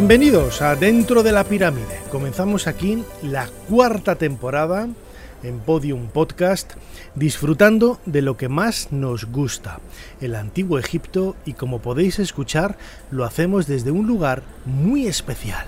Bienvenidos a Dentro de la Pirámide. Comenzamos aquí la cuarta temporada en Podium Podcast, disfrutando de lo que más nos gusta, el antiguo Egipto, y como podéis escuchar, lo hacemos desde un lugar muy especial.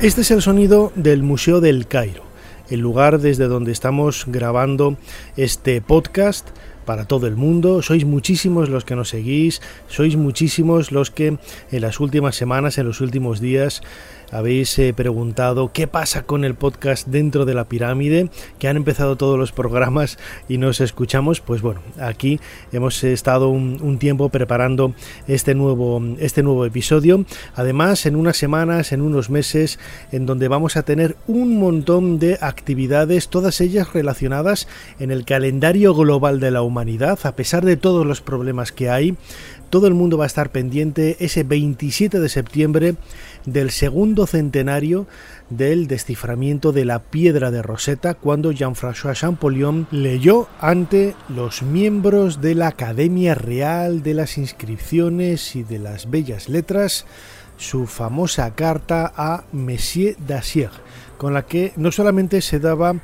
Este es el sonido del Museo del Cairo el lugar desde donde estamos grabando este podcast para todo el mundo. Sois muchísimos los que nos seguís, sois muchísimos los que en las últimas semanas, en los últimos días, habéis eh, preguntado qué pasa con el podcast dentro de la pirámide, que han empezado todos los programas y nos escuchamos. Pues bueno, aquí hemos estado un, tiempo preparando este nuevo, este nuevo episodio. Además, en unas semanas, en unos meses, en donde vamos a tener un montón de actividades, todas ellas relacionadas en el calendario global de la humanidad, a pesar de todos los problemas que hay. Todo el mundo va a estar pendiente ese 27 de septiembre del segundo centenario del desciframiento de la piedra de Rosetta cuando Jean-François Champollion leyó ante los miembros de la Academia Real de las Inscripciones y de las Bellas Letras su famosa carta a Messier Dacier, con la que no solamente se daba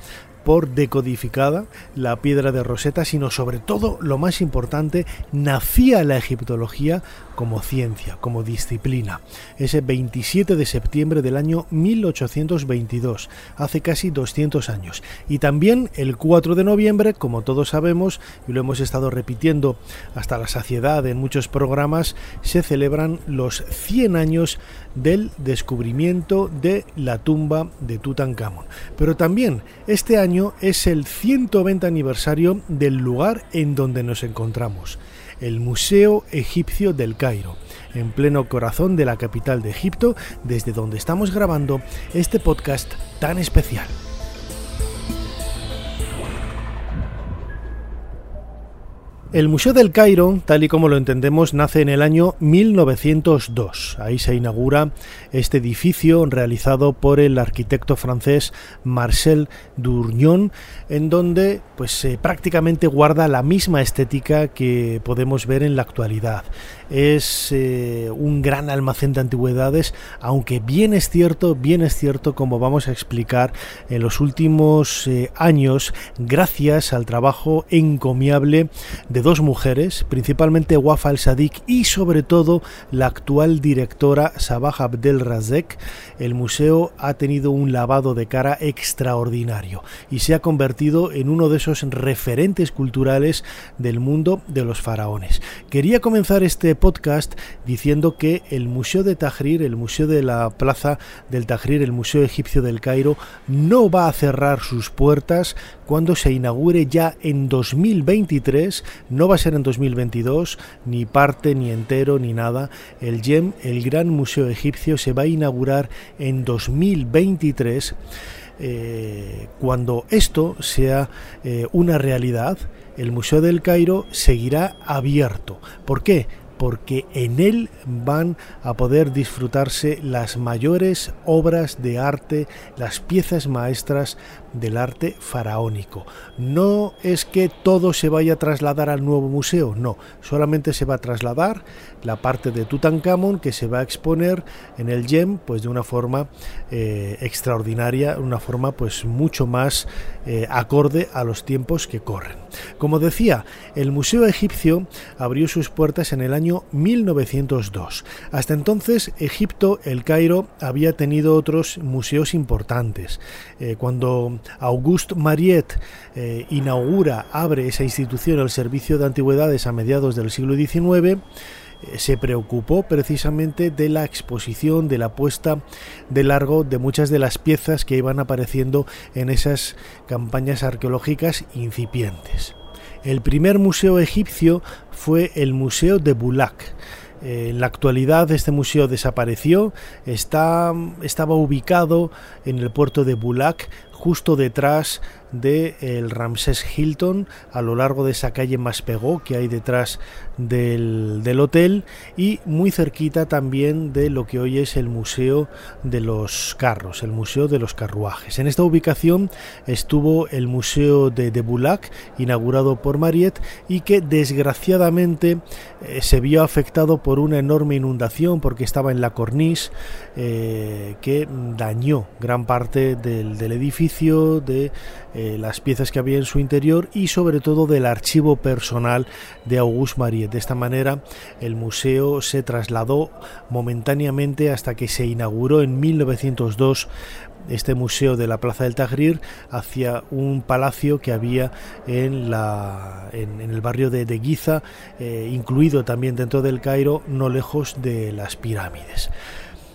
por decodificada la piedra de Rosetta, sino sobre todo, lo más importante, nacía la egiptología como ciencia, como disciplina. Ese 27 de septiembre del año 1822, hace casi 200 años. Y también el 4 de noviembre, como todos sabemos, y lo hemos estado repitiendo hasta la saciedad en muchos programas, se celebran los 100 años del descubrimiento de la tumba de Tutankamón. Pero también este año es el 120 aniversario del lugar en donde nos encontramos el Museo Egipcio del Cairo, en pleno corazón de la capital de Egipto, desde donde estamos grabando este podcast tan especial. El Museo del Cairo, tal y como lo entendemos, nace en el año 1902. Ahí se inaugura este edificio realizado por el arquitecto francés Marcel Durnion, en donde pues prácticamente guarda la misma estética que podemos ver en la actualidad. Es eh, un gran almacén de antigüedades, aunque bien es cierto, bien es cierto, como vamos a explicar en los últimos eh, años, gracias al trabajo encomiable de dos mujeres, principalmente Wafa al-Sadiq y sobre todo la actual directora Sabah Abdel El museo ha tenido un lavado de cara extraordinario y se ha convertido en uno de esos referentes culturales del mundo de los faraones. Quería comenzar este podcast diciendo que el Museo de Tahrir, el Museo de la Plaza del Tahrir, el Museo Egipcio del Cairo, no va a cerrar sus puertas cuando se inaugure ya en 2023, no va a ser en 2022, ni parte, ni entero, ni nada. El GEM, el Gran Museo Egipcio, se va a inaugurar en 2023. Eh, cuando esto sea eh, una realidad, el Museo del Cairo seguirá abierto. ¿Por qué? Porque en él van a poder disfrutarse las mayores obras de arte, las piezas maestras del arte faraónico. No es que todo se vaya a trasladar al nuevo museo, no, solamente se va a trasladar la parte de Tutankamón que se va a exponer en el GEM pues de una forma eh, extraordinaria, una forma pues mucho más eh, acorde a los tiempos que corren. Como decía, el Museo Egipcio abrió sus puertas en el año año 1902. Hasta entonces, Egipto, el Cairo, había tenido otros museos importantes. Eh, cuando Auguste Mariette eh, inaugura, abre esa institución, el Servicio de Antigüedades a mediados del siglo XIX, eh, se preocupó precisamente de la exposición, de la puesta de largo de muchas de las piezas que iban apareciendo en esas campañas arqueológicas incipientes. El primer museo egipcio fue el Museo de Bulak. Eh, en la actualidad este museo desapareció, está, estaba ubicado en el puerto de Bulak, justo detrás del el Ramsés Hilton a lo largo de esa calle Maspegó que hay detrás del, del, hotel y muy cerquita también de lo que hoy es el Museo de los Carros, el Museo de los Carruajes. En esta ubicación estuvo el Museo de, de Bulac, inaugurado por Mariette y que desgraciadamente eh, se vio afectado por una enorme inundación porque estaba en la cornice eh, que dañó gran parte del, del edificio, de eh, las piezas que había en su interior y sobre todo del archivo personal de Auguste Mariette. De esta manera el museo se trasladó momentáneamente hasta que se inauguró en 1902 este museo de la Plaza del Tahrir hacia un palacio que había en, la, en, el barrio de, de Giza, eh, incluido también dentro del Cairo, no lejos de las pirámides.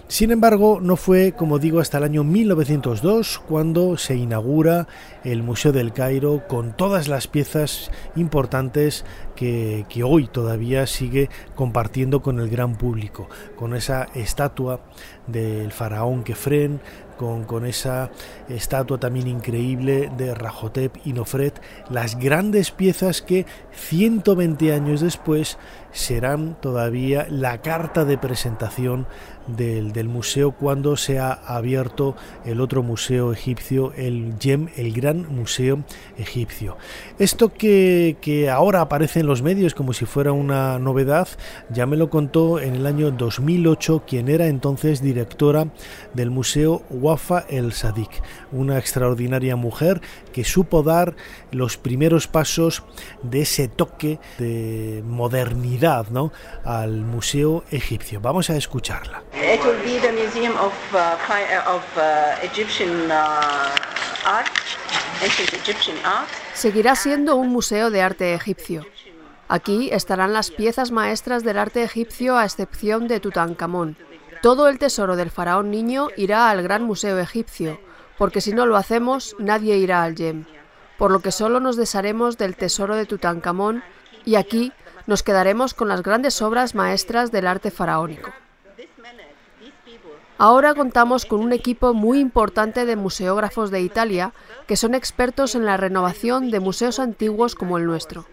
Sin embargo, no fue, como digo, hasta el año 1902 cuando se inaugura el Museo del Cairo con todas las piezas importantes que, que, hoy todavía sigue compartiendo con el gran público, con esa estatua del faraón Kefren, con, con, esa estatua también increíble de Rajotep y Nofret, las grandes piezas que 120 años después serán todavía la carta de presentación del, del, museo cuando se ha abierto el otro museo egipcio, el GEM, el Gran Museo Egipcio. Esto que, que ahora aparece en los medios como si fuera una novedad, ya me lo contó en el año 2008 quien era entonces directora del Museo Wafa el Sadik, una extraordinaria mujer que supo dar los primeros pasos de ese toque de modernidad ¿no? al museo egipcio. Vamos a escucharla. It will be the Museum of, uh, of uh, Egyptian uh, Art, ancient Egyptian art. Seguirá siendo un museo de arte egipcio. Aquí estarán las piezas maestras del arte egipcio a excepción de Tutankamón. Todo el tesoro del faraón niño irá al Gran Museo Egipcio, porque si no lo hacemos nadie irá al Yem. Por lo que solo nos desharemos del tesoro de Tutankamón y aquí nos quedaremos con las grandes obras maestras del arte faraónico. Ahora contamos con un equipo muy importante de museógrafos de Italia que son expertos en la renovación de museos antiguos como el nuestro.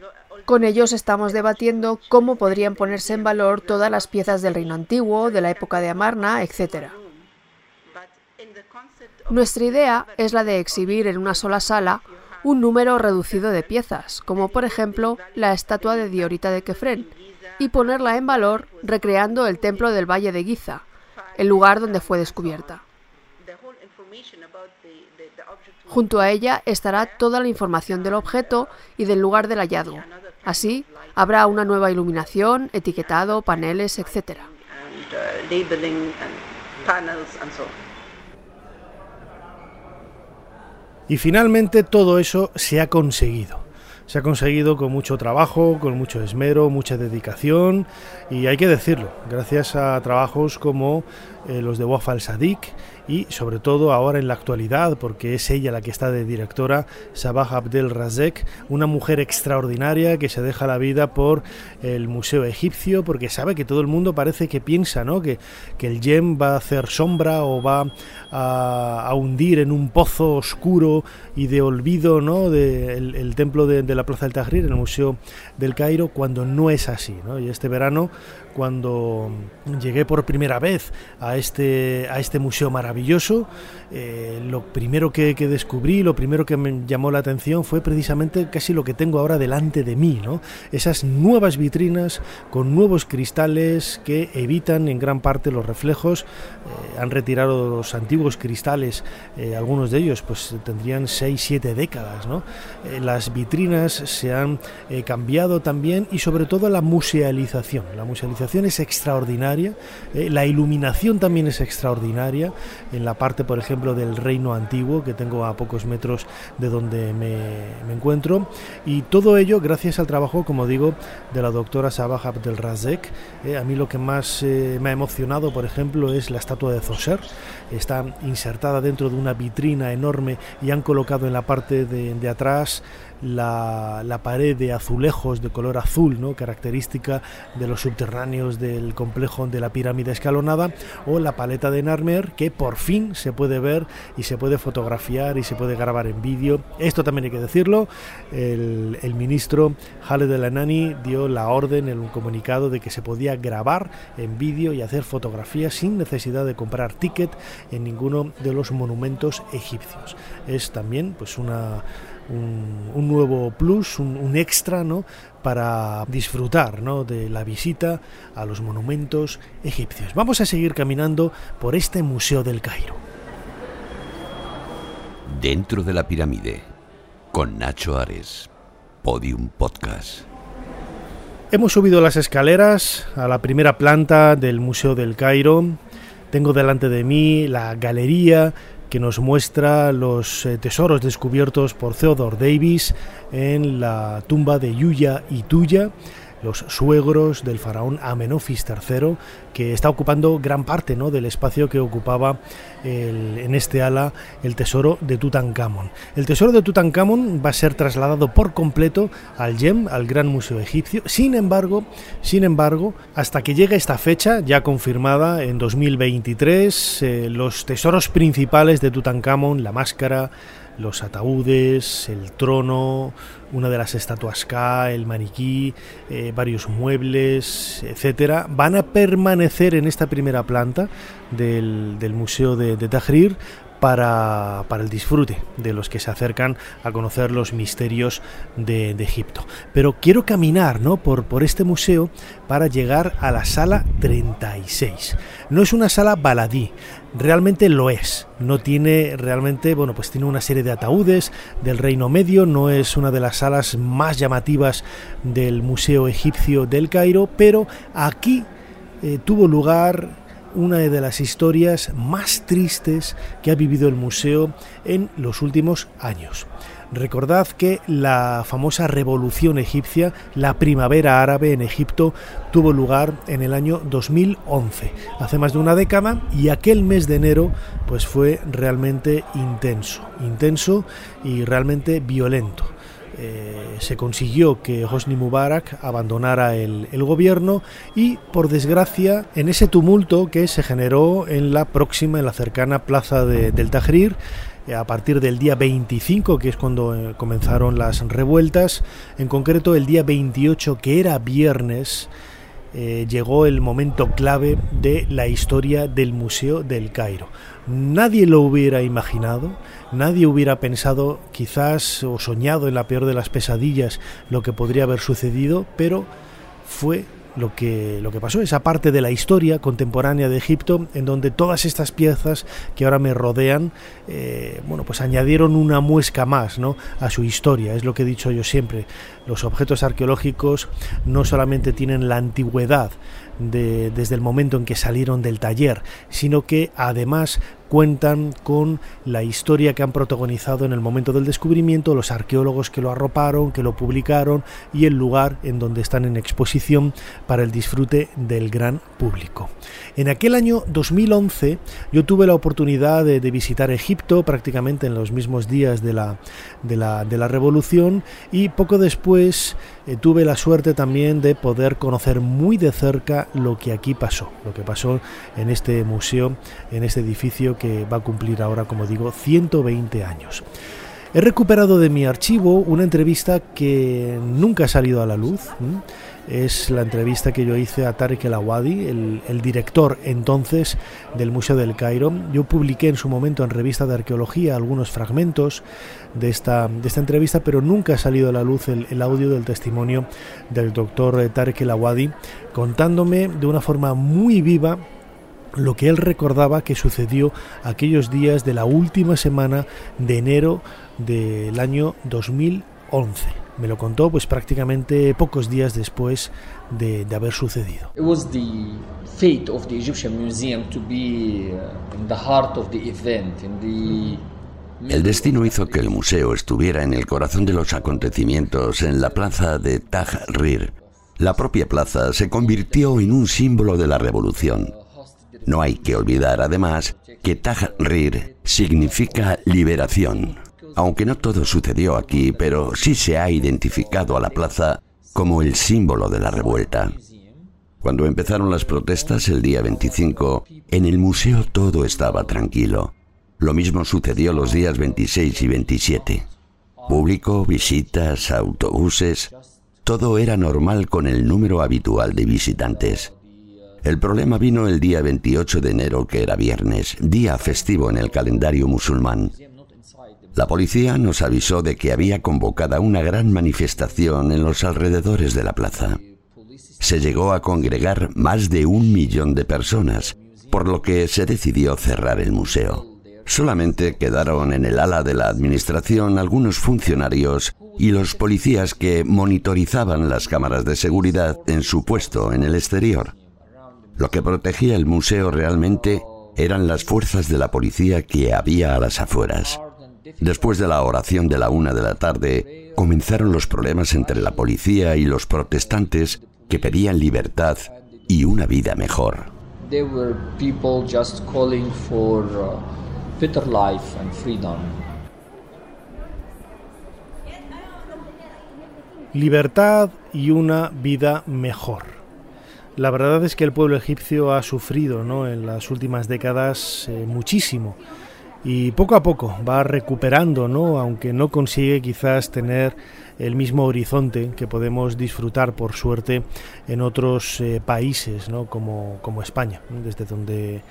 Con ellos estamos debatiendo cómo podrían ponerse en valor todas las piezas del reino antiguo, de la época de Amarna, etc. Nuestra idea es la de exhibir en una sola sala un número reducido de piezas, como por ejemplo la estatua de Diorita de Kefren, y ponerla en valor recreando el templo del Valle de Giza, el lugar donde fue descubierta. Junto a ella estará toda la información del objeto y del lugar del hallazgo. Así, habrá una nueva iluminación, etiquetado, paneles, etc. Y finalmente todo eso se ha conseguido. Se ha conseguido con mucho trabajo, con mucho esmero, mucha dedicación y hay que decirlo, gracias a trabajos como eh, los de Wafal Sadik y sobre todo ahora en la actualidad, porque es ella la que está de directora, Sabah Abdel Razek, una mujer extraordinaria que se deja la vida por el Museo Egipcio, porque sabe que todo el mundo parece que piensa ¿no? que, que el Yem va a hacer sombra o va a, hundir en un pozo oscuro y de olvido ¿no? de, el, templo de, de, la Plaza del Tahrir, el Museo del Cairo, cuando no es así. ¿no? Y este verano, cuando llegué por primera vez a este, a este museo maravilloso. Eh, lo primero que, descubrí, lo primero que me llamó la atención fue precisamente casi lo que tengo ahora delante de mí, ¿no? Esas nuevas vitrinas con nuevos cristales que evitan en gran parte los reflejos. Eh, han retirado los antiguos cristales, eh, algunos de ellos pues tendrían 6-7 décadas, ¿no? las vitrinas se han cambiado también y sobre todo la musealización. La musealización es extraordinaria, la iluminación también es extraordinaria en la parte, por ejemplo, del reino antiguo que tengo a pocos metros de donde me, encuentro y todo ello gracias al trabajo, como digo, de la doctora Sabah Abdelrazek. Eh, a mí lo que más eh, me ha emocionado, por ejemplo, es la estatua de Zoser. Está insertada dentro de una vitrina enorme y han colocado en la parte de atrás la, pared de azulejos de color azul, ¿no? característica de los subterráneos del complejo de la pirámide escalonada, o la paleta de Narmer, que por fin se puede ver y se puede fotografiar y se puede grabar en vídeo. Esto también hay que decirlo, el, ministro Khaled El Anani dio la orden en un comunicado de que se podía grabar en vídeo y hacer fotografías sin necesidad de comprar ticket en ninguno de los monumentos egipcios. Es también pues una un, nuevo plus, un, extra, ¿no? para disfrutar ¿no? de la visita a los monumentos egipcios. Vamos a seguir caminando por este Museo del Cairo. Dentro de la pirámide, con Nacho Ares, Podium Podcast. Hemos subido las escaleras a la primera planta del Museo del Cairo. Tengo delante de mí la galería que nos muestra los eh, tesoros descubiertos por Theodore Davis en la tumba de Yuya y Tuya los suegros del faraón Amenofis III, que está ocupando gran parte ¿no? del espacio que ocupaba en este ala el tesoro de Tutankamón. El tesoro de Tutankamón va a ser trasladado por completo al YEM, al Gran Museo Egipcio. Sin embargo, sin embargo, hasta que llegue esta fecha, ya confirmada en 2023, eh, los tesoros principales de Tutankamón, la máscara, los ataúdes, el trono, una de las estatuas K, el maniquí, eh, varios muebles, etcétera, van a permanecer en esta primera planta del, Museo de, de Tahrir para, el disfrute de los que se acercan a conocer los misterios de, Egipto. Pero quiero caminar ¿no? por, por este museo para llegar a la sala 36. No es una sala baladí, realmente lo es. No tiene realmente, bueno, pues tiene una serie de ataúdes del Reino Medio, no es una de las salas más llamativas del Museo Egipcio del Cairo, pero aquí eh, tuvo lugar una de las historias más tristes que ha vivido el museo en los últimos años. Recordad que la famosa revolución egipcia, la primavera árabe en Egipto, tuvo lugar en el año 2011, hace más de una década, y aquel mes de enero pues fue realmente intenso, intenso y realmente violento. Eh, se consiguió que Hosni Mubarak abandonara el, gobierno y, por desgracia, en ese tumulto que se generó en la próxima, en la cercana plaza del Tahrir, eh, a partir del día 25, que es cuando eh, comenzaron las revueltas, en concreto el día 28, que era viernes, llegó el momento clave de la historia del Museo del Cairo. Nadie lo hubiera imaginado, nadie hubiera pensado quizás o soñado en la peor de las pesadillas lo que podría haber sucedido, pero fue lo que, lo que pasó, esa parte de la historia contemporánea de Egipto, en donde todas estas piezas que ahora me rodean, eh, bueno, pues añadieron una muesca más ¿no? a su historia. Es lo que he dicho yo siempre. Los objetos arqueológicos no solamente tienen la antigüedad desde el momento en que salieron del taller, sino que además cuentan con la historia que han protagonizado en el momento del descubrimiento, los arqueólogos que lo arroparon, que lo publicaron y el lugar en donde están en exposición para el disfrute del gran público. En aquel año 2011 yo tuve la oportunidad de, visitar Egipto prácticamente en los mismos días de la, de la, de la revolución y poco después eh, tuve la suerte también de poder conocer muy de cerca lo que aquí pasó, lo que pasó en este museo, en este edificio que va a cumplir ahora, como digo, 120 años. He recuperado de mi archivo una entrevista que nunca ha salido a la luz, es la entrevista que yo hice a Tarek El Awadi, el, director entonces del Museo del Cairo. Yo publiqué en su momento en revista de arqueología algunos fragmentos de esta, de esta entrevista, pero nunca ha salido a la luz el, el audio del testimonio del doctor Tarek El Awadi, contándome de una forma muy viva lo que él recordaba que sucedió aquellos días de la última semana de enero del año 2011. Me lo contó pues prácticamente pocos días después de, de haber sucedido. It was the fate of the Egyptian Museum to be uh, in the heart of the event, in the el destino hizo que el museo estuviera en el corazón de los acontecimientos en la plaza de Tahrir. La propia plaza se convirtió en un símbolo de la revolución. No hay que olvidar además que Tahrir significa liberación. Aunque no todo sucedió aquí, pero sí se ha identificado a la plaza como el símbolo de la revuelta. Cuando empezaron las protestas el día 25, en el museo todo estaba tranquilo. Lo mismo sucedió los días 26 y 27. Público, visitas, autobuses, todo era normal con el número habitual de visitantes. El problema vino el día 28 de enero, que era viernes, día festivo en el calendario musulmán. La policía nos avisó de que había convocada una gran manifestación en los alrededores de la plaza. Se llegó a congregar más de un millón de personas, por lo que se decidió cerrar el museo. Solamente quedaron en el ala de la administración algunos funcionarios y los policías que monitorizaban las cámaras de seguridad en su puesto en el exterior. Lo que protegía el museo realmente eran las fuerzas de la policía que había a las afueras. Después de la oración de la una de la tarde, comenzaron los problemas entre la policía y los protestantes que pedían libertad y una vida mejor. Libertad y una vida mejor. La verdad es que el pueblo egipcio ha sufrido ¿no? en las últimas décadas eh, muchísimo y poco a poco va recuperando, ¿no? aunque no consigue quizás tener el mismo horizonte que podemos disfrutar por suerte en otros eh, países ¿no? como, como España, desde donde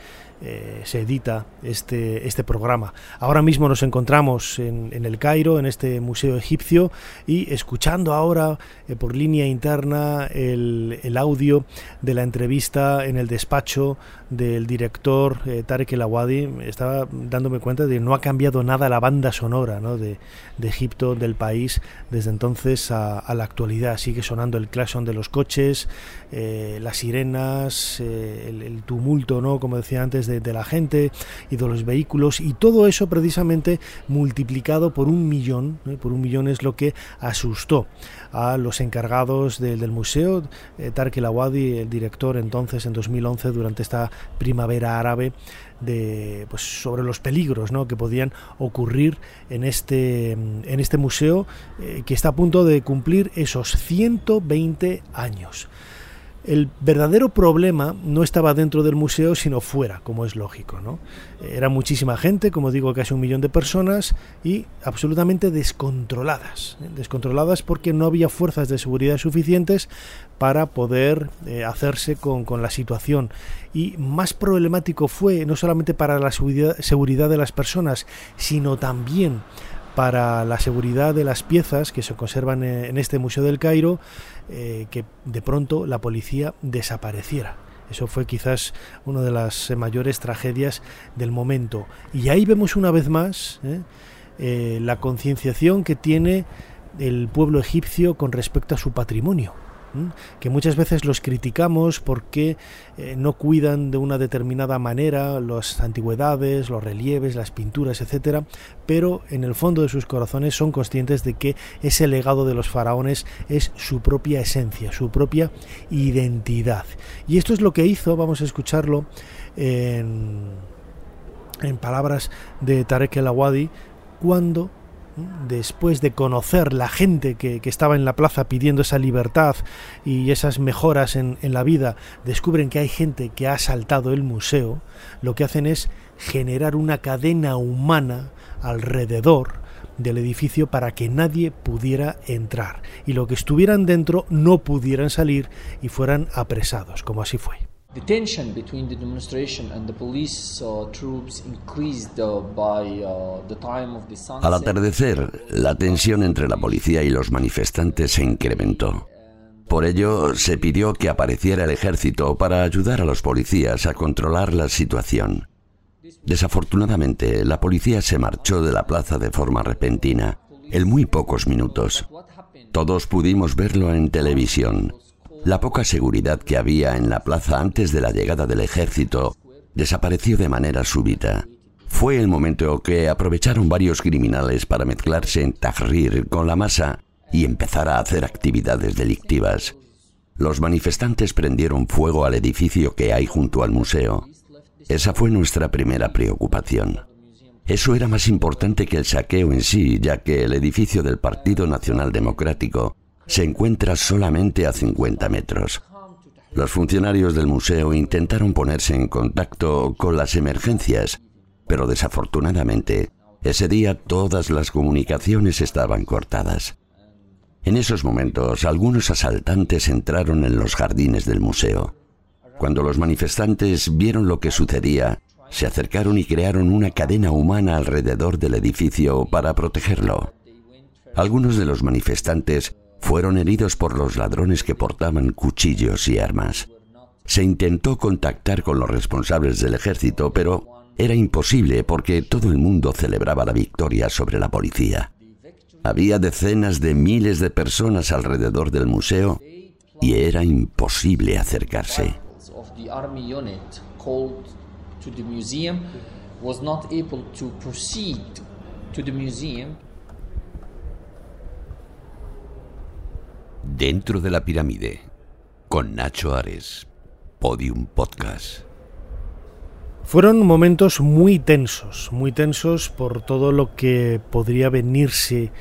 eh, se edita este, este programa. Ahora mismo nos encontramos en, el Cairo, en este museo egipcio, y escuchando ahora eh, por línea interna el, audio de la entrevista en el despacho del director eh, Tarek El Awadi, estaba dándome cuenta de que no ha cambiado nada la banda sonora de, Egipto, del país, desde entonces a, la actualidad. Sigue sonando el claxon de los coches, las sirenas, el, el, tumulto, ¿no? como decía antes, de de, la gente y de los vehículos y todo eso precisamente multiplicado por un millón, ¿eh? por un millón es lo que asustó a los encargados del museo, eh, el director entonces en 2011 durante esta primavera árabe de pues sobre los peligros ¿no? que podían ocurrir en este en este museo eh, que está a punto de cumplir esos 120 años. El verdadero problema no estaba dentro del museo, sino fuera, como es lógico. ¿no? Era muchísima gente, como digo, casi un millón de personas, y absolutamente descontroladas. ¿eh? Descontroladas porque no había fuerzas de seguridad suficientes para poder eh, hacerse con, la situación. Y más problemático fue no solamente para la seguridad, seguridad de las personas, sino también para la seguridad de las piezas que se conservan en este Museo del Cairo, eh, que de pronto la policía desapareciera. Eso fue quizás una de las mayores tragedias del momento. Y ahí vemos una vez más ¿eh? Eh, la concienciación que tiene el pueblo egipcio con respecto a su patrimonio que muchas veces los criticamos porque eh, no cuidan de una determinada manera las antigüedades, los relieves, las pinturas, etcétera, pero en el fondo de sus corazones son conscientes de que ese legado de los faraones es su propia esencia, su propia identidad. Y esto es lo que hizo, vamos a escucharlo en, en palabras de Tarek El Awadi, cuando después de conocer la gente que, estaba en la plaza pidiendo esa libertad y esas mejoras en, la vida, descubren que hay gente que ha asaltado el museo, lo que hacen es generar una cadena humana alrededor del edificio para que nadie pudiera entrar y lo que estuvieran dentro no pudieran salir y fueran apresados, como así fue. The tension between the demonstration and the police troops increased by the time of the sunset. Al atardecer, la tensión entre la policía y los manifestantes se incrementó. Por ello, se pidió que apareciera el ejército para ayudar a los policías a controlar la situación. Desafortunadamente, la policía se marchó de la plaza de forma repentina, en muy pocos minutos. Todos pudimos verlo en televisión. La poca seguridad que había en la plaza antes de la llegada del ejército desapareció de manera súbita. Fue el momento que aprovecharon varios criminales para mezclarse en Tahrir con la masa y empezar a hacer actividades delictivas. Los manifestantes prendieron fuego al edificio que hay junto al museo. Esa fue nuestra primera preocupación. Eso era más importante que el saqueo en sí, ya que el edificio del Partido Nacional Democrático se encuentra solamente a 50 metros. Los funcionarios del museo intentaron ponerse en contacto con las emergencias, pero desafortunadamente ese día todas las comunicaciones estaban cortadas. En esos momentos algunos asaltantes entraron en los jardines del museo. Cuando los manifestantes vieron lo que sucedía, se acercaron y crearon una cadena humana alrededor del edificio para protegerlo. Algunos de los manifestantes fueron heridos por los ladrones que portaban cuchillos y armas. Se intentó contactar con los responsables del ejército, pero era imposible porque todo el mundo celebraba la victoria sobre la policía. Había decenas de miles de personas alrededor del museo y era imposible acercarse. Dentro de la pirámide, con Nacho Ares, Podium Podcast. Fueron momentos muy tensos, muy tensos por todo lo que podría venirse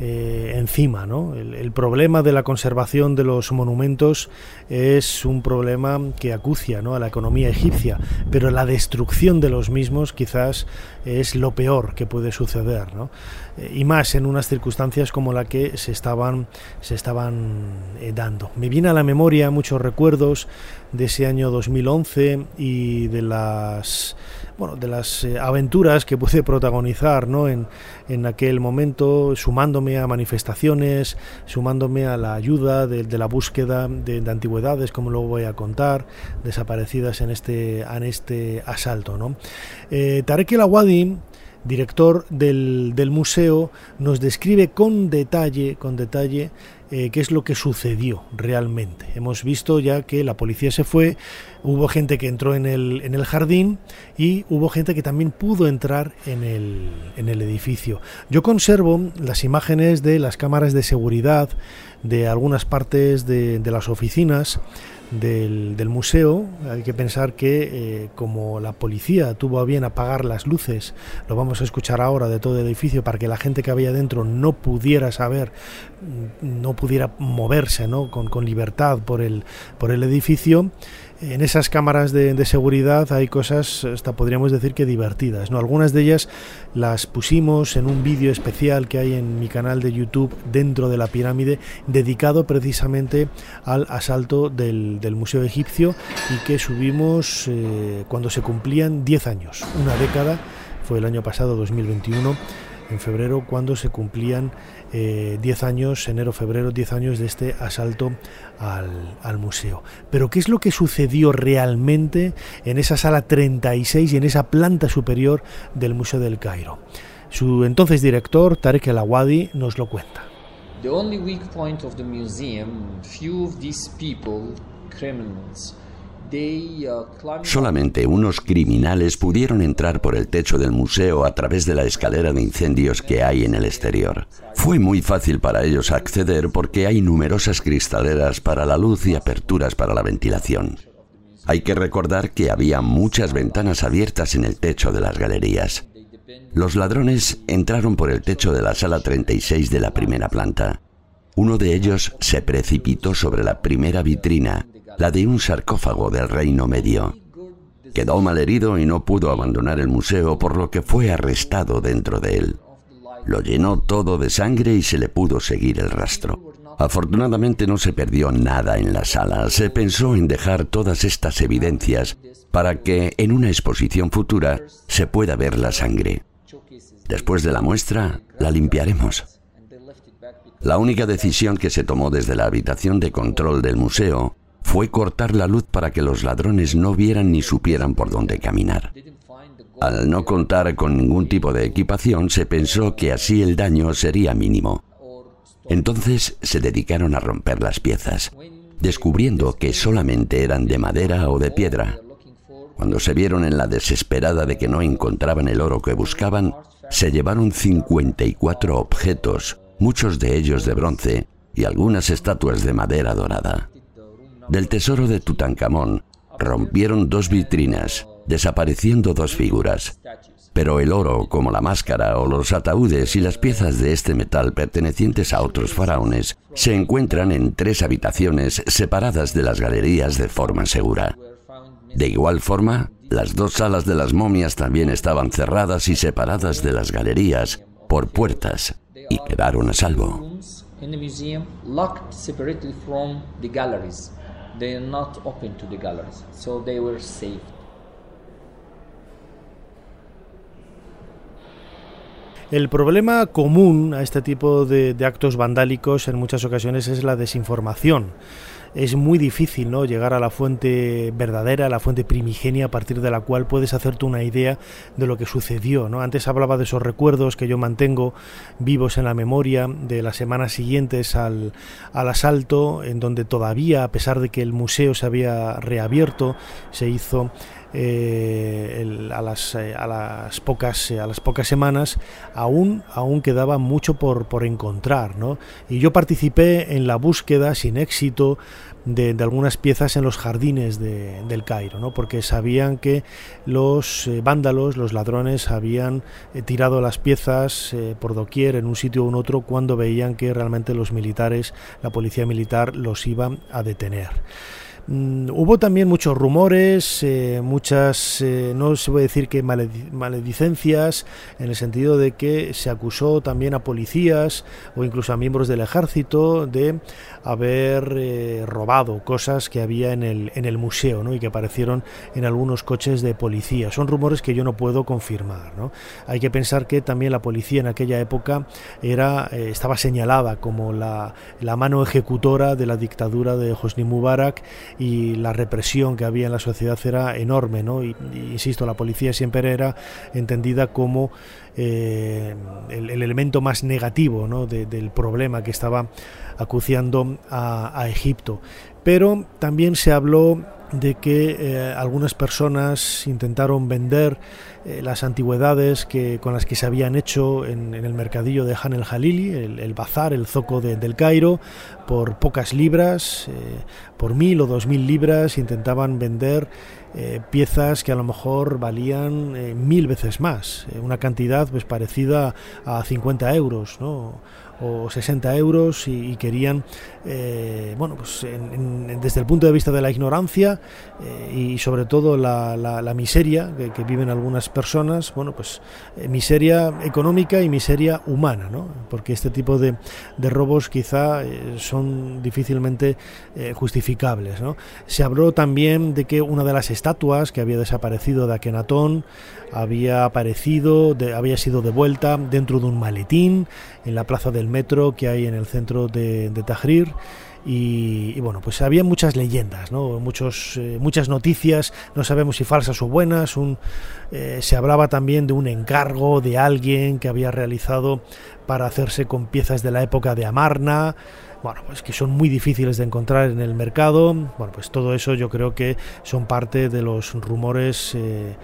eh, encima. ¿no? El, problema de la conservación de los monumentos es un problema que acucia ¿no? a la economía egipcia, pero la destrucción de los mismos quizás es lo peor que puede suceder. ¿no? Eh, y más en unas circunstancias como la que se estaban, se estaban eh, dando. Me viene a la memoria muchos recuerdos de ese año 2011 y de las bueno, de las eh, aventuras que pude protagonizar ¿no? en, en, aquel momento, sumándome a manifestaciones, sumándome a la ayuda de, la búsqueda de, antigüedades, como lo voy a contar, desaparecidas en este, en este asalto. ¿no? Eh, Tarek El Awadi director del, del, museo, nos describe con detalle, con detalle eh, qué es lo que sucedió realmente. Hemos visto ya que la policía se fue, hubo gente que entró en el, en el jardín y hubo gente que también pudo entrar en el, en el edificio. Yo conservo las imágenes de las cámaras de seguridad de algunas partes de, de las oficinas del, museo. Hay que pensar que eh, como la policía tuvo a bien apagar las luces, lo vamos a escuchar ahora de todo el edificio para que la gente que había dentro no pudiera saber, no pudiera moverse ¿no? Con, con libertad por el, por el edificio en esas cámaras de, seguridad hay cosas, hasta podríamos decir que divertidas. ¿no? Algunas de ellas las pusimos en un vídeo especial que hay en mi canal de YouTube dentro de la pirámide, dedicado precisamente al asalto del, Museo Egipcio y que subimos eh, cuando se cumplían 10 años, una década, fue el año pasado, 2021 en febrero cuando se cumplían 10 eh, años, enero, febrero, 10 años de este asalto al, museo. Pero ¿qué es lo que sucedió realmente en esa sala 36 y en esa planta superior del Museo del Cairo? Su entonces director, Tarek El Awadi, nos lo cuenta. The only weak point of the museum, few of Solamente unos criminales pudieron entrar por el techo del museo a través de la escalera de incendios que hay en el exterior. Fue muy fácil para ellos acceder porque hay numerosas cristaleras para la luz y aperturas para la ventilación. Hay que recordar que había muchas ventanas abiertas en el techo de las galerías. Los ladrones entraron por el techo de la sala 36 de la primera planta. Uno de ellos se precipitó sobre la primera vitrina la de un sarcófago del Reino Medio. Quedó malherido y no pudo abandonar el museo, por lo que fue arrestado dentro de él. Lo llenó todo de sangre y se le pudo seguir el rastro. Afortunadamente no se perdió nada en la sala. Se pensó en dejar todas estas evidencias para que en una exposición futura se pueda ver la sangre. Después de la muestra, la limpiaremos. La única decisión que se tomó desde la habitación de control del museo fue cortar la luz para que los ladrones no vieran ni supieran por dónde caminar. Al no contar con ningún tipo de equipación, se pensó que así el daño sería mínimo. Entonces se dedicaron a romper las piezas, descubriendo que solamente eran de madera o de piedra. Cuando se vieron en la desesperada de que no encontraban el oro que buscaban, se llevaron 54 objetos, muchos de ellos de bronce y algunas estatuas de madera dorada. Del tesoro de Tutankamón rompieron dos vitrinas, desapareciendo dos figuras. Pero el oro, como la máscara o los ataúdes y las piezas de este metal pertenecientes a otros faraones, se encuentran en tres habitaciones separadas de las galerías de forma segura. De igual forma, las dos salas de las momias también estaban cerradas y separadas de las galerías por puertas y quedaron a salvo. El problema común a este tipo de, actos vandálicos en muchas ocasiones es la desinformación es muy difícil ¿no? llegar a la fuente verdadera, a la fuente primigenia, a partir de la cual puedes hacerte una idea de lo que sucedió. ¿no? Antes hablaba de esos recuerdos que yo mantengo vivos en la memoria de las semanas siguientes al, al asalto, en donde todavía, a pesar de que el museo se había reabierto, se hizo eh, a, las, eh, a, las, pocas, eh, a las pocas semanas, aún, aún quedaba mucho por, por encontrar. ¿no? Y yo participé en la búsqueda sin éxito de, algunas piezas en los jardines del Cairo, ¿no? porque sabían que los vándalos, los ladrones, habían tirado las piezas por doquier en un sitio u otro cuando veían que realmente los militares, la policía militar, los iban a detener. Mm, hubo también muchos rumores, eh, muchas, eh, no se puede decir que maledicencias, en el sentido de que se acusó también a policías o incluso a miembros del ejército de haber eh, robado cosas que había en el, en el museo ¿no? y que aparecieron en algunos coches de policía. Son rumores que yo no puedo confirmar. ¿no? Hay que pensar que también la policía en aquella época era, estaba señalada como la, la mano ejecutora de la dictadura de Hosni Mubarak y la represión que había en la sociedad era enorme, ¿no? Y, insisto, la policía siempre era entendida como eh, el, elemento más negativo ¿no? del problema que estaba acuciando a, Egipto. Pero también se habló de que eh, algunas personas intentaron vender eh, las antigüedades que, con las que se habían hecho en, el mercadillo de Han el Jalili, el, bazar, el zoco del Cairo, por pocas libras, por mil o dos mil libras, intentaban vender eh, piezas que a lo mejor valían eh, mil veces más, eh, una cantidad pues parecida a 50 euros, ¿no? O 60 euros y, querían, eh, bueno, pues desde el punto de vista de la ignorancia eh, y sobre todo la, la, miseria que, viven algunas personas, bueno, pues eh, miseria económica y miseria humana, ¿no? Porque este tipo de, de robos quizá son difícilmente justificables, ¿no? Se habló también de que una de las estatuas que había desaparecido de Akenatón había aparecido, había sido devuelta dentro de un maletín en la plaza del metro que hay en el centro de, de. Y, bueno, pues había muchas leyendas, ¿no? Muchos, eh, muchas noticias, no sabemos si falsas o buenas. Eh, se hablaba también de un encargo de alguien que había realizado para hacerse con piezas de la época de Amarna bueno, pues que son muy difíciles de encontrar en el mercado. Bueno, pues todo eso yo creo que son parte de los rumores eh,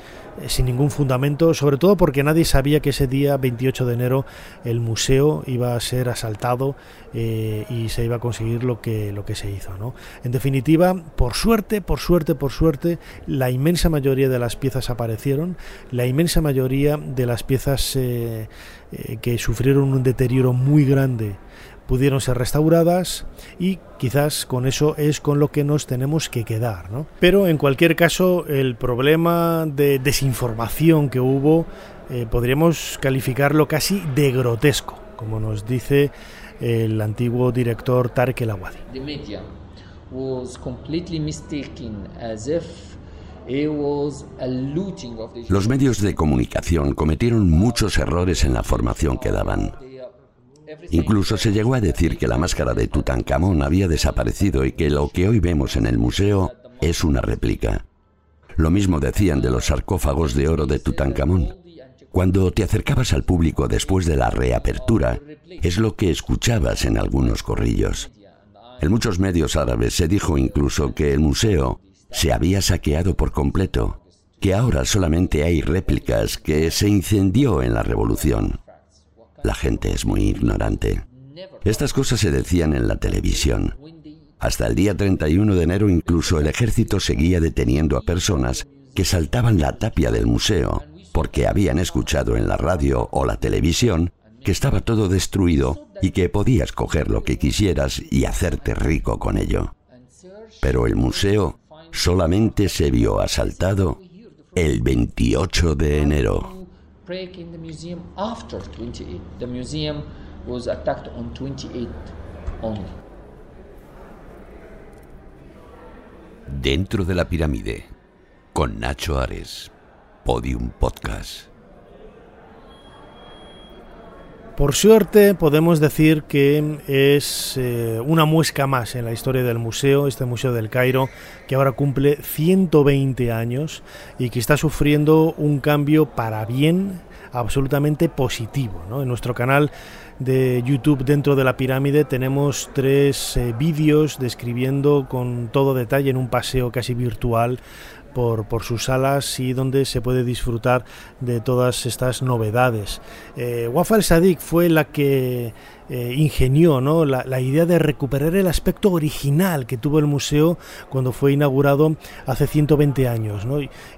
sin ningún fundamento, sobre todo porque nadie sabía que ese día 28 de enero el museo iba a ser asaltado y se iba a conseguir lo que, lo que se hizo. ¿no? En definitiva, por suerte, por suerte, por suerte, la inmensa mayoría de las piezas aparecieron, la inmensa mayoría de las piezas eh, que sufrieron un deterioro muy grande pudieron ser restauradas y quizás con eso es con lo que nos tenemos que quedar. ¿no? Pero en cualquier caso, el problema de desinformación que hubo eh, podríamos calificarlo casi de grotesco, como nos dice el antiguo director Tarek El Awadi. Los medios de comunicación cometieron muchos errores en la formación que daban. Incluso se llegó a decir que la máscara de Tutankamón había desaparecido y que lo que hoy vemos en el museo es una réplica. Lo mismo decían de los sarcófagos de oro de Tutankamón. Cuando te acercabas al público después de la reapertura, es lo que escuchabas en algunos corrillos. En muchos medios árabes se dijo incluso que el museo se había saqueado por completo, que ahora solamente hay réplicas, que se incendió en la revolución. La gente es muy ignorante. Estas cosas se decían en la televisión. Hasta el día 31 de enero incluso el ejército seguía deteniendo a personas que saltaban la tapia del museo porque habían escuchado en la radio o la televisión que estaba todo destruido y que podías coger lo que quisieras y hacerte rico con ello. Pero el museo solamente se vio asaltado el 28 de enero. Dentro de la pirámide, con Nacho Ares. Podium Podcast. Por suerte podemos decir que es eh, una muesca más en la historia del museo, este Museo del Cairo, que ahora cumple 120 años y que está sufriendo un cambio para bien absolutamente positivo. En nuestro canal de YouTube dentro de la pirámide tenemos tres eh, vídeos describiendo con todo detalle en un paseo casi virtual por, por, sus salas y donde se puede disfrutar de todas estas novedades. Eh, Wafal Sadik fue la que eh, ingenió ¿no? La, idea de recuperar el aspecto original que tuvo el museo cuando fue inaugurado hace 120 años.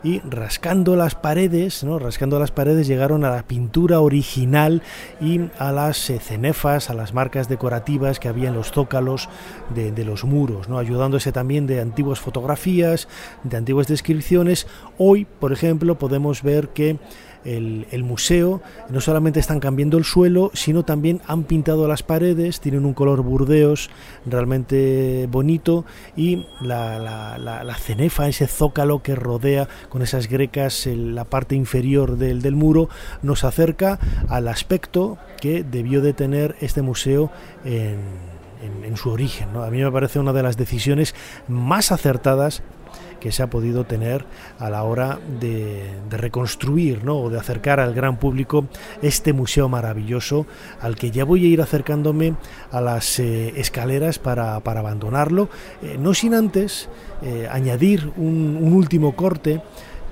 Y, rascando las paredes, rascando las paredes llegaron a la pintura original y a las eh, cenefas, a las marcas decorativas que había en los zócalos de, de los muros, ¿no? ayudándose también de antiguas fotografías, de antiguas descripciones. Hoy, por ejemplo, podemos ver que el, museo no solamente están cambiando el suelo, sino también han pintado las paredes, tienen un color burdeos realmente bonito y la, cenefa, ese zócalo que rodea con esas grecas la parte inferior del muro, nos acerca al aspecto que debió de tener este museo en, su origen. A mí me parece una de las decisiones más acertadas que se ha podido tener a la hora de, reconstruir ¿no? o de acercar al gran público este museo maravilloso al que ya voy a ir acercándome a las eh, escaleras para, abandonarlo, eh, no sin antes eh, añadir un, último corte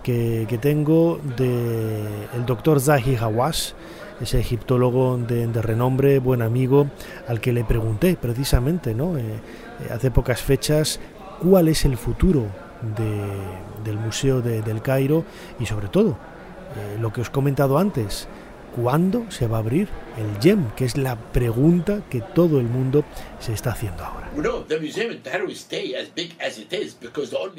que, tengo del el doctor Zahi Hawass, ese egiptólogo de, renombre, buen amigo, al que le pregunté precisamente, ¿no? hace pocas fechas, cuál es el futuro del Museo del Cairo y sobre todo eh, lo que os he comentado antes, ¿cuándo se va a abrir el GEM? Que es la pregunta que todo el mundo se está haciendo ahora.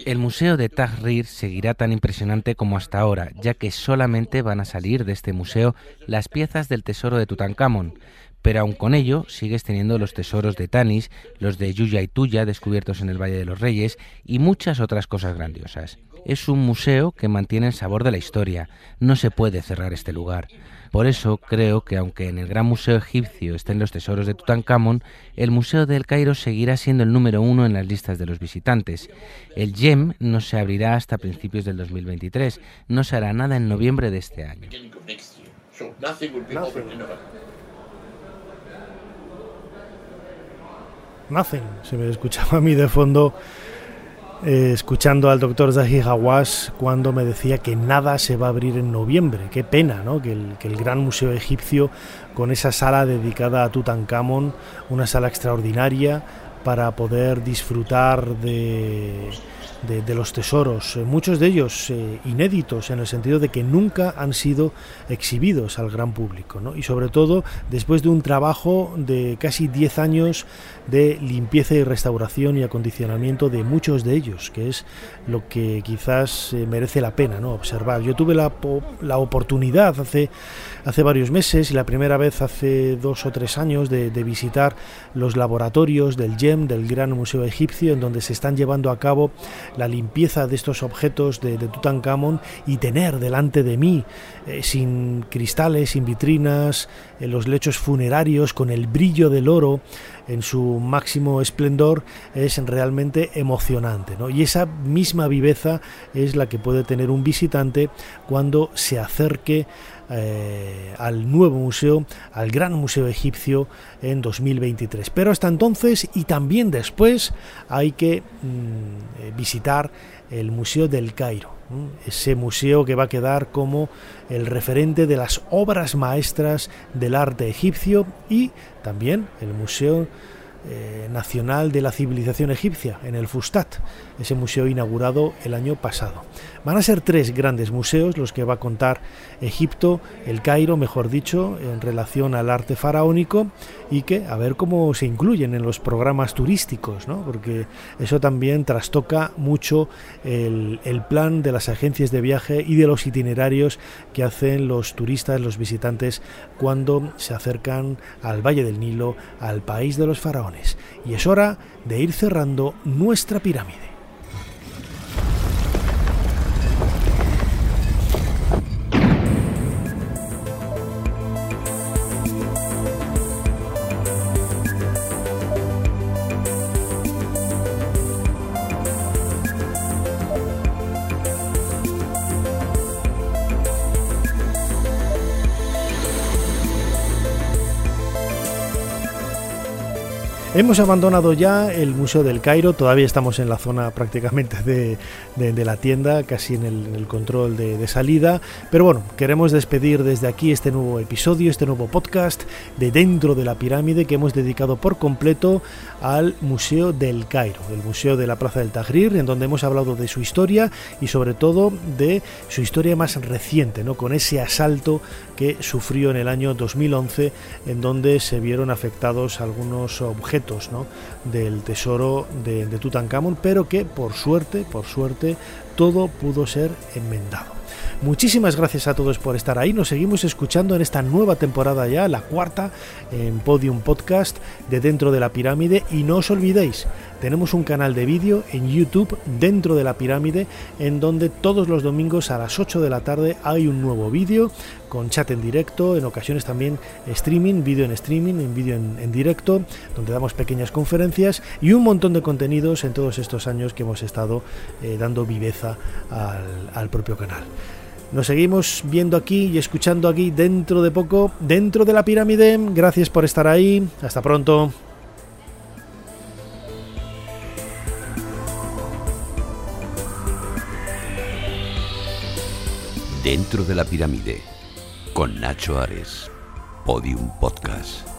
El museo de Tahrir seguirá tan impresionante como hasta ahora, ya que solamente van a salir de este museo las piezas del tesoro de Tutankamón, pero aun con ello sigues teniendo los tesoros de Tanis, los de Yuya y Tuya descubiertos en el Valle de los Reyes y muchas otras cosas grandiosas. Es un museo que mantiene el sabor de la historia, no se puede cerrar este lugar. Por eso creo que aunque en el Gran Museo Egipcio estén los tesoros de Tutankamón, el Museo del Cairo seguirá siendo el número uno en las listas de los visitantes. El GEM no se abrirá hasta principios del 2023, no se hará nada en noviembre de este año. Nothing. Se me escuchaba a mí de fondo eh, escuchando al doctor Zahi Hawass cuando me decía que nada se va a abrir en noviembre. Qué pena, ¿no? Que el, que el gran museo egipcio, con esa sala dedicada a Tutankamón, una sala extraordinaria para poder disfrutar de, de, los tesoros, eh, muchos de ellos eh, inéditos en el sentido de que nunca han sido exhibidos al gran público, ¿no? y sobre todo después de un trabajo de casi 10 años de limpieza y restauración y acondicionamiento de muchos de ellos, que es lo que quizás eh, merece la pena ¿no? observar. Yo tuve la, la, oportunidad hace, hace varios meses y la primera vez hace dos o tres años de, visitar los laboratorios del GEM, del Gran Museo Egipcio, en donde se están llevando a cabo la limpieza de estos objetos de, de Tutankamón y tener delante de mí, eh, sin cristales, sin vitrinas, en los lechos funerarios, con el brillo del oro, en su máximo esplendor es realmente emocionante. ¿no? Y esa misma viveza es la que puede tener un visitante cuando se acerque eh, al nuevo museo, al Gran Museo Egipcio en 2023. Pero hasta entonces y también después hay que mm, eh, visitar el Museo del Cairo, ese museo que va a quedar como el referente de las obras maestras del arte egipcio y también el Museo eh, nacional de la Civilización Egipcia, en el Fustat, ese museo inaugurado el año pasado. Van a ser tres grandes museos los que va a contar Egipto, el Cairo, mejor dicho, en relación al arte faraónico y que a ver cómo se incluyen en los programas turísticos, ¿no? porque eso también trastoca mucho el, el plan de las agencias de viaje y de los itinerarios que hacen los turistas, los visitantes, cuando se acercan al Valle del Nilo, al país de los faraones. Y es hora de ir cerrando nuestra pirámide. Hemos abandonado ya el Museo del Cairo, todavía estamos en la zona prácticamente de, la tienda, casi en el, control de, salida, pero bueno, queremos despedir desde aquí este nuevo episodio, este nuevo podcast de Dentro de la Pirámide que hemos dedicado por completo al Museo del Cairo, el Museo de la Plaza del Tahrir, en donde hemos hablado de su historia y sobre todo de su historia más reciente, ¿no? con ese asalto que sufrió en el año 2011, en donde se vieron afectados algunos objetos del tesoro de, de Tutankamón, pero que por suerte, por suerte, todo pudo ser enmendado. Muchísimas gracias a todos por estar ahí. Nos seguimos escuchando en esta nueva temporada ya, la cuarta, en Podium Podcast de Dentro de la Pirámide. Y no os olvidéis, tenemos un canal de vídeo en YouTube dentro de la pirámide, en donde todos los domingos a las 8 de la tarde hay un nuevo vídeo con chat en directo, en ocasiones también streaming, vídeo en streaming, en vídeo en, directo, donde damos pequeñas conferencias y un montón de contenidos en todos estos años que hemos estado eh, dando viveza al propio canal. Nos seguimos viendo aquí y escuchando aquí dentro de poco, dentro de la pirámide. Gracias por estar ahí. Hasta pronto. Dentro de la pirámide, con Nacho Ares, Podium Podcast.